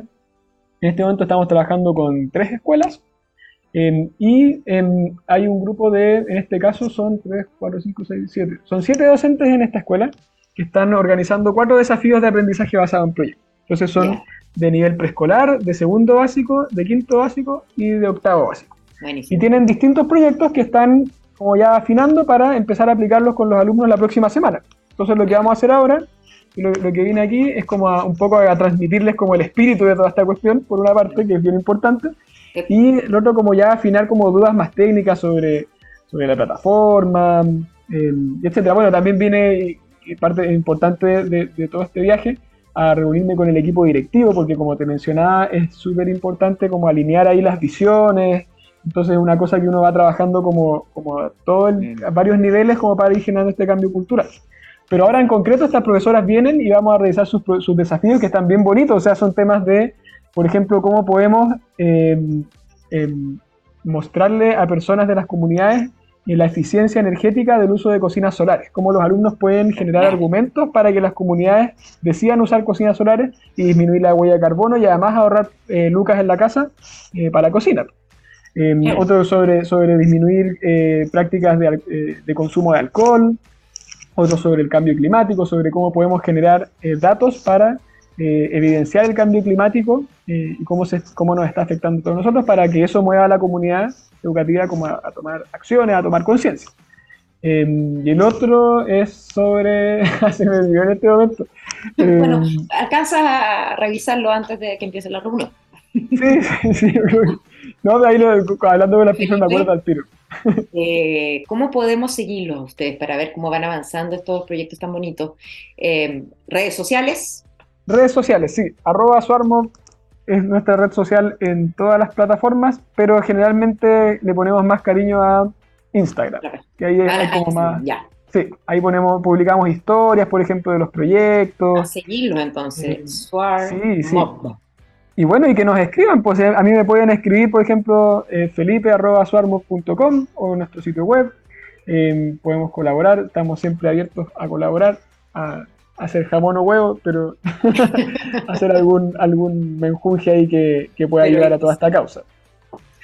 En este momento estamos trabajando con tres escuelas em, y em, hay un grupo de, en este caso son 3, 4, 5, 6, 7, son siete docentes en esta escuela que están organizando cuatro desafíos de aprendizaje basado en proyectos. Entonces son de nivel preescolar, de segundo básico, de quinto básico y de octavo básico. Y tienen distintos proyectos que están como ya afinando para empezar a aplicarlos con los alumnos la próxima semana. Entonces lo que vamos a hacer ahora, lo, lo que viene aquí es como un poco a transmitirles como el espíritu de toda esta cuestión, por una parte, que es bien importante, y lo otro como ya afinar como dudas más técnicas sobre, sobre la plataforma, eh, etcétera. Bueno, también viene parte importante de, de todo este viaje, a reunirme con el equipo directivo, porque como te mencionaba, es súper importante como alinear ahí las visiones, entonces es una cosa que uno va trabajando como, como a, todo a varios niveles como para ir generando este cambio cultural. Pero ahora en concreto estas profesoras vienen y vamos a revisar sus, sus desafíos que están bien bonitos, o sea, son temas de, por ejemplo, cómo podemos eh, eh, mostrarle a personas de las comunidades la eficiencia energética del uso de cocinas solares, cómo los alumnos pueden generar argumentos para que las comunidades decidan usar cocinas solares y disminuir la huella de carbono y además ahorrar eh, lucas en la casa para cocinar. Em, otro sobre, sobre disminuir eh, prácticas eh, de, consumo de alcohol, otro sobre el cambio climático, sobre cómo podemos generar eh, datos para evidenciar el cambio climático y cómo, se, cómo nos está afectando a todos nosotros para que eso mueva a la comunidad educativa como a, tomar acciones, a tomar conciencia. Em, y el otro es sobre. se me olvidó en este momento. bueno, em, alcanzas a revisarlo antes de que empiece la reunión. Sí, sí, sí. No, de ahí lo, hablando de la pizza me acuerdo al tiro. Eh, ¿Cómo podemos seguirlos ustedes para ver cómo van avanzando estos proyectos tan bonitos? Eh, ¿Redes sociales? Redes sociales, sí. Arroba Suarmo es nuestra red social en todas las plataformas, pero generalmente le ponemos más cariño a Instagram. Que ahí es como más. Ya. Sí, ahí ponemos, publicamos historias, por ejemplo, de los proyectos. A seguirlos entonces. Sí, sí. Y bueno, y que nos escriban, pues a mí me pueden escribir, por ejemplo, eh, felipe.suarmos.com o nuestro sitio web. Em, podemos colaborar, estamos siempre abiertos a colaborar, a, hacer jamón o huevo, pero hacer algún, algún menjunje ahí que, que pueda ayudar a toda esta causa.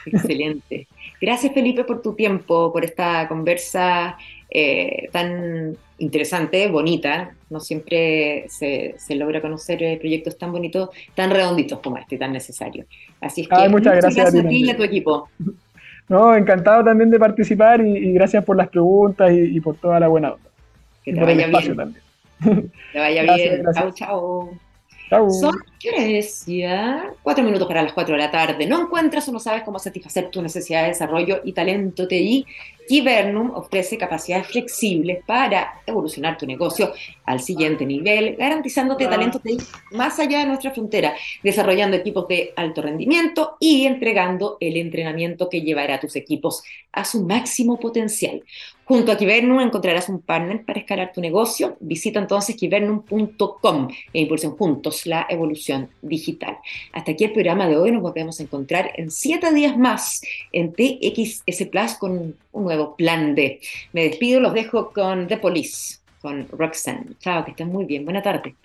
Excelente. Gracias Felipe por tu tiempo, por esta conversa eh, tan interesante, bonita. No siempre se, logra conocer eh, proyectos tan bonitos, tan redonditos como este, tan necesarios. Así es que muchas, gracias, a ti y a tu equipo. No, encantado también de participar y, gracias por las preguntas y, por toda la buena onda. Que te vaya bien. También. Que vaya bien. Chao, chao. Son, ¿qué hora es Cuatro minutos para las cuatro de la tarde. ¿No encuentras o no sabes cómo satisfacer tu necesidad de desarrollo y talento TI? Kibernum ofrece capacidades flexibles para evolucionar tu negocio al siguiente nivel, garantizándote talento TI más allá de nuestra frontera, desarrollando equipos de alto rendimiento y entregando el entrenamiento que llevará a tus equipos a su máximo potencial. Junto a Kibernum encontrarás un partner para escalar tu negocio. Visita entonces kibernum.com e impulsen juntos la evolución digital. Hasta aquí el programa de hoy. Nos volvemos a encontrar en siete días más en TXS Plus con un nuevo plan D. Me despido, los dejo con The Police, con Roxanne. Chao, que estén muy bien. Buena tarde.